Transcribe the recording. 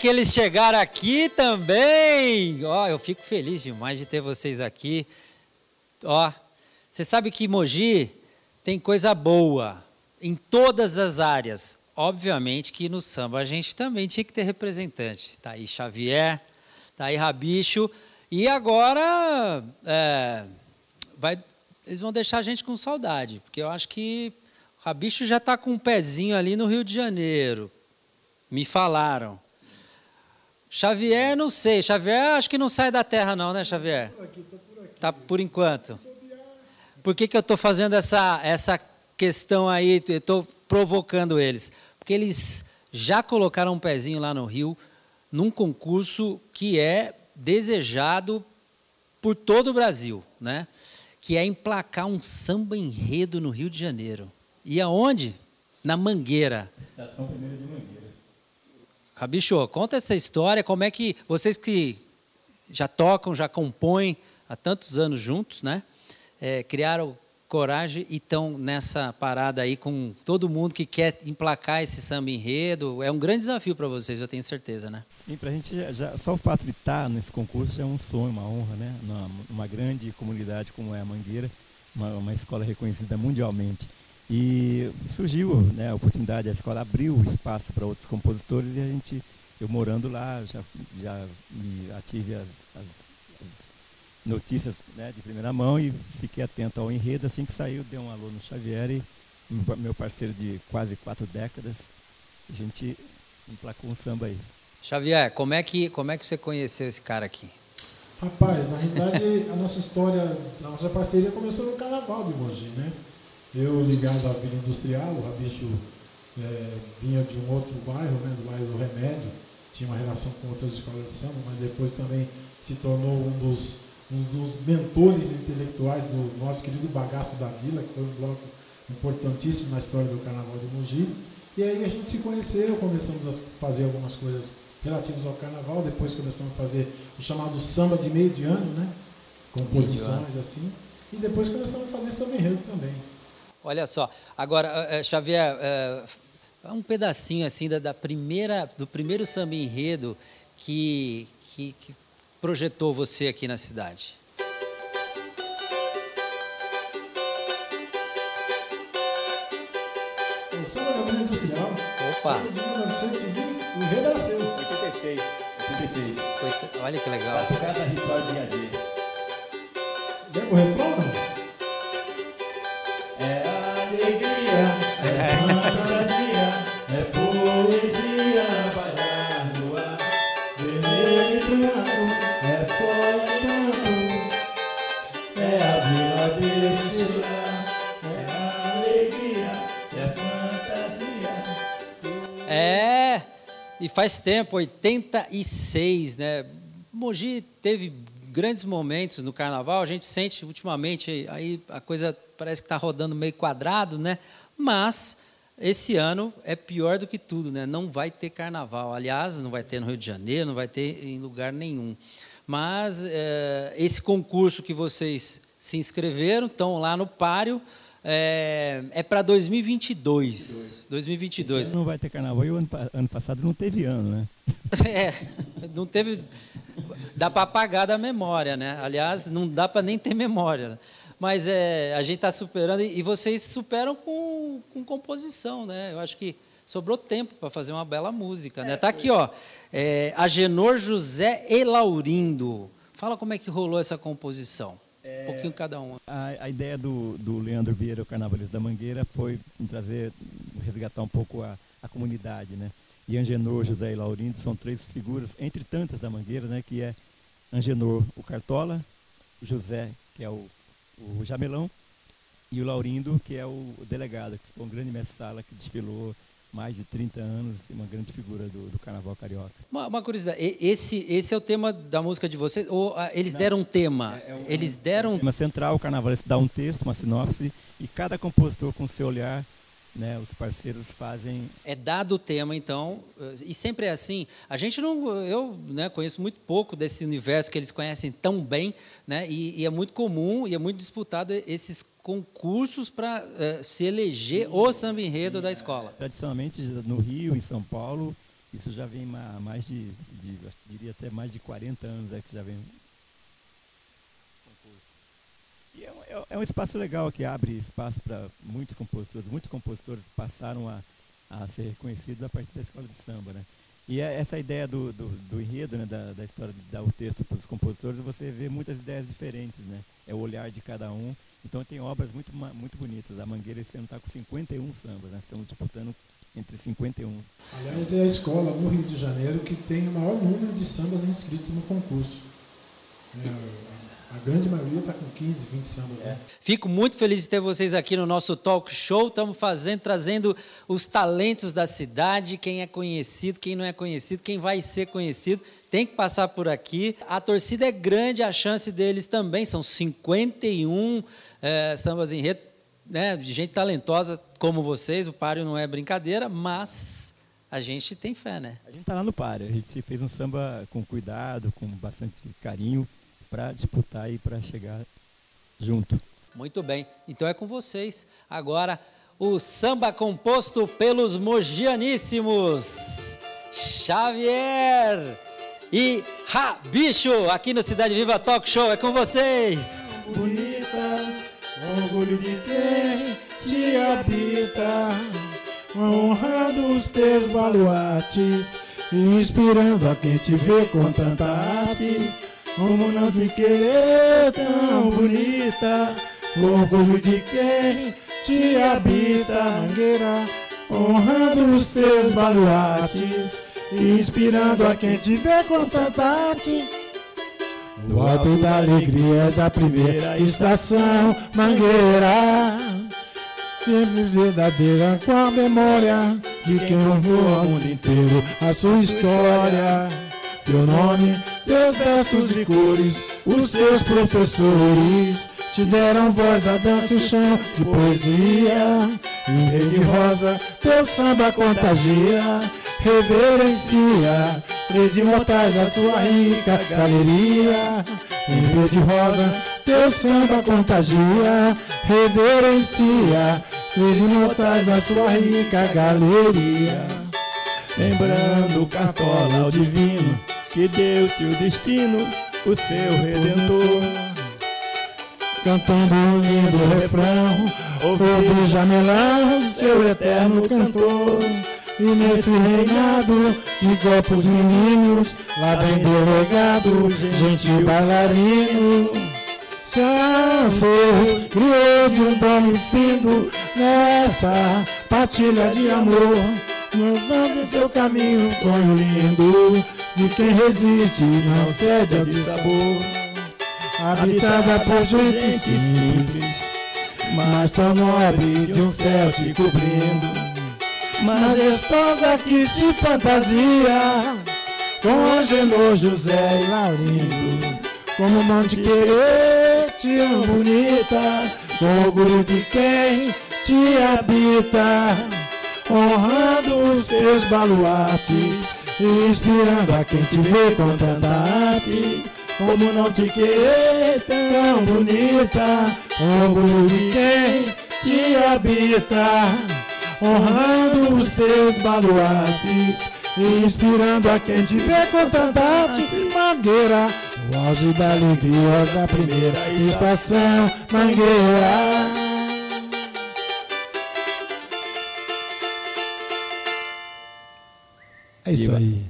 que eles chegaram aqui também. Ó, eu fico feliz demais de ter vocês aqui. Ó, você sabe que Mogi tem coisa boa em todas as áreas. Obviamente que no samba a gente também tinha que ter representante. Tá aí Xavier, tá aí Rabicho. E agora é, vai, eles vão deixar a gente com saudade, porque eu acho que o Rabicho já está com um pezinho ali no Rio de Janeiro. Me falaram. Xavier, não sei. Xavier, acho que não sai da terra, não, né, Xavier? Tá por enquanto. Por que, que eu estou fazendo essa, essa questão aí? Eu estou provocando eles. Porque eles já colocaram um pezinho lá no Rio, num concurso que é desejado por todo o Brasil, né? que é emplacar um samba enredo no Rio de Janeiro. E aonde? Na Mangueira. Estação Primeira de Mangueira. Rabicho, conta essa história, como é que vocês que já tocam, já compõem há tantos anos juntos, né? É, criaram coragem e estão nessa parada aí com todo mundo que quer emplacar esse samba enredo. É um grande desafio para vocês, eu tenho certeza, né? Sim, para a gente, já, só o fato de estar nesse concurso já é um sonho, uma honra, né? Numa, grande comunidade como é a Mangueira, uma, uma escola reconhecida mundialmente. E surgiu né, a oportunidade, a escola abriu espaço para outros compositores e a gente, eu morando lá, já, já me ative as, as, as notícias né, de primeira mão e fiquei atento ao enredo. Assim que saiu, dei um alô no Xavier e meu parceiro de quase quatro décadas, a gente emplacou um samba aí. Xavier, como é que, como é que você conheceu esse cara aqui? Rapaz, na realidade, a nossa história, a nossa parceria começou no Carnaval de Mogi, né? Eu ligado à Vila Industrial, o Rabicho é, vinha de um outro bairro, né, do bairro do Remédio, tinha uma relação com outras escolas de samba, mas depois também se tornou um dos, um dos mentores intelectuais do nosso querido Bagaço da Vila, que foi um bloco importantíssimo na história do Carnaval de Mogi. E aí a gente se conheceu, começamos a fazer algumas coisas relativas ao Carnaval, depois começamos a fazer o chamado samba de meio de ano, né? composições assim, e depois começamos a fazer samba enredo também. Olha só, agora, Xavier, é, um pedacinho assim da, da, primeira, do primeiro samba enredo que, que, que projetou você aqui na cidade. O samba da Vila Industrial. Opa! De 1900 e o enredo era seu. 86. 86. Olha que legal. Batucada ritual dia a dia. Lembra o refrão? É alegria, e faz tempo, 86, né? Mogi teve grandes momentos no carnaval, a gente sente ultimamente aí a coisa parece que está rodando meio quadrado, né? Mas esse ano é pior do que tudo, né? Não vai ter carnaval. Aliás, não vai ter no Rio de Janeiro, não vai ter em lugar nenhum. Mas é, esse concurso que vocês se inscreveram, estão lá no páreo, é, é para 2022. 2022. Esse ano não vai ter carnaval e o ano, ano passado não teve ano, né? É, não teve. Dá para apagar da memória, né? Aliás, não dá para nem ter memória. Mas é, a gente está superando e vocês superam com, com composição, né? Eu acho que sobrou tempo para fazer uma bela música, né? Tá aqui, ó, é, Agenor José e Laurindo. Fala como é que rolou essa composição. Um pouquinho cada um. A, a ideia do, do Leandro Vieira, o Carnavalista da Mangueira, foi trazer, resgatar um pouco a, a comunidade, né? E Angenor, José e Laurindo são três figuras, entre tantas da Mangueira, né? Que é Angenor, o Cartola, José, que é o, o Jamelão, e o Laurindo, que é o delegado, que foi um grande mestre-sala que desfilou mais de 30 anos, uma grande figura do, do Carnaval Carioca. Uma, uma, curiosidade, esse, esse é o tema da música de vocês? Ou ah, eles Não, deram um tema? É, é um, eles deram... Um tema central, o Carnaval dá um texto, uma sinopse, e cada compositor com seu olhar né, os parceiros fazem. É dado o tema, então, e sempre é assim. A gente não, eu né, conheço muito pouco desse universo que eles conhecem tão bem, né, e, e é muito comum e é muito disputado esses concursos para uh, se eleger o samba enredo da escola. Tradicionalmente, no Rio, em São Paulo, isso já vem há mais de, de diria até mais de 40 anos é que já vem e é, é, é um espaço legal que abre espaço para muitos compositores. Muitos compositores passaram a, a ser reconhecidos a partir da escola de samba, né? E é essa ideia do, do, do enredo, né, da, da, história de dar o texto para os compositores, você vê muitas ideias diferentes, né? É o olhar de cada um. Então tem obras muito, muito bonitas. A Mangueira esse ano está com 51 sambas, né? Estamos disputando entre 51. Aliás, é a escola no Rio de Janeiro que tem o maior número de sambas inscritos no concurso. É, a grande maioria está com 15, 20 sambas. Né? Fico muito feliz de ter vocês aqui no nosso talk show. Estamos fazendo, trazendo os talentos da cidade, quem é conhecido, quem não é conhecido, quem vai ser conhecido. Tem que passar por aqui. A torcida é grande, a chance deles também. São 51 é, sambas em rede, né, de gente talentosa como vocês. O páreo não é brincadeira, mas a gente tem fé, né? A gente está lá no páreo. A gente fez um samba com cuidado, com bastante carinho para disputar e para chegar junto. Muito bem, então é com vocês. Agora, o samba composto pelos mogianíssimos Xavier e Rabicho, aqui no Cidade Viva Talk Show. É com vocês. Bonita, orgulho de quem te habita, honrando os teus baluartes, inspirando a quem te vê com tanta arte como não te querer tão bonita? Orgulho de quem te habita, mangueira, honrando os teus baluartes, inspirando a quem te vê com tanta arte. No alto da alegria és a primeira estação, mangueira. Sempre verdadeira com a memória de quem honrou ao mundo inteiro a sua história. Teu nome, teus versos de cores, os teus professores te deram voz a dança o chão de poesia. Em rede rosa, teu samba contagia, reverencia três imortais a sua rica galeria. Em verde rosa, teu samba contagia, reverencia três imortais da sua rica galeria. Lembrando o cartola ao divino que deu-te o destino, o seu redentor. Cantando um lindo refrão, ouvi Jamelão, seu eterno cantor. E nesse reinado de copos meninos, lá vem delegado, gente bailarino. Seus criou de um dom findo nessa partilha de amor. Levando seu caminho, um sonho lindo de quem resiste não cede ao desabor. Habitada por gente simples, mas tão nobre de um céu te cobrindo. Majestosa que se fantasia com Angelô, José e Laurindo. Como não te querer, te amo bonita, com orgulho de quem te habita, honrando os teus baluartes inspirando a quem te vê com tanta arte. Como não te querer tão bonita, orgulho de quem te habita, honrando os teus baluartes, inspirando a quem te vê com tanta arte. Mangueira, o auge da alegria da primeira estação, Mangueira. É isso aí.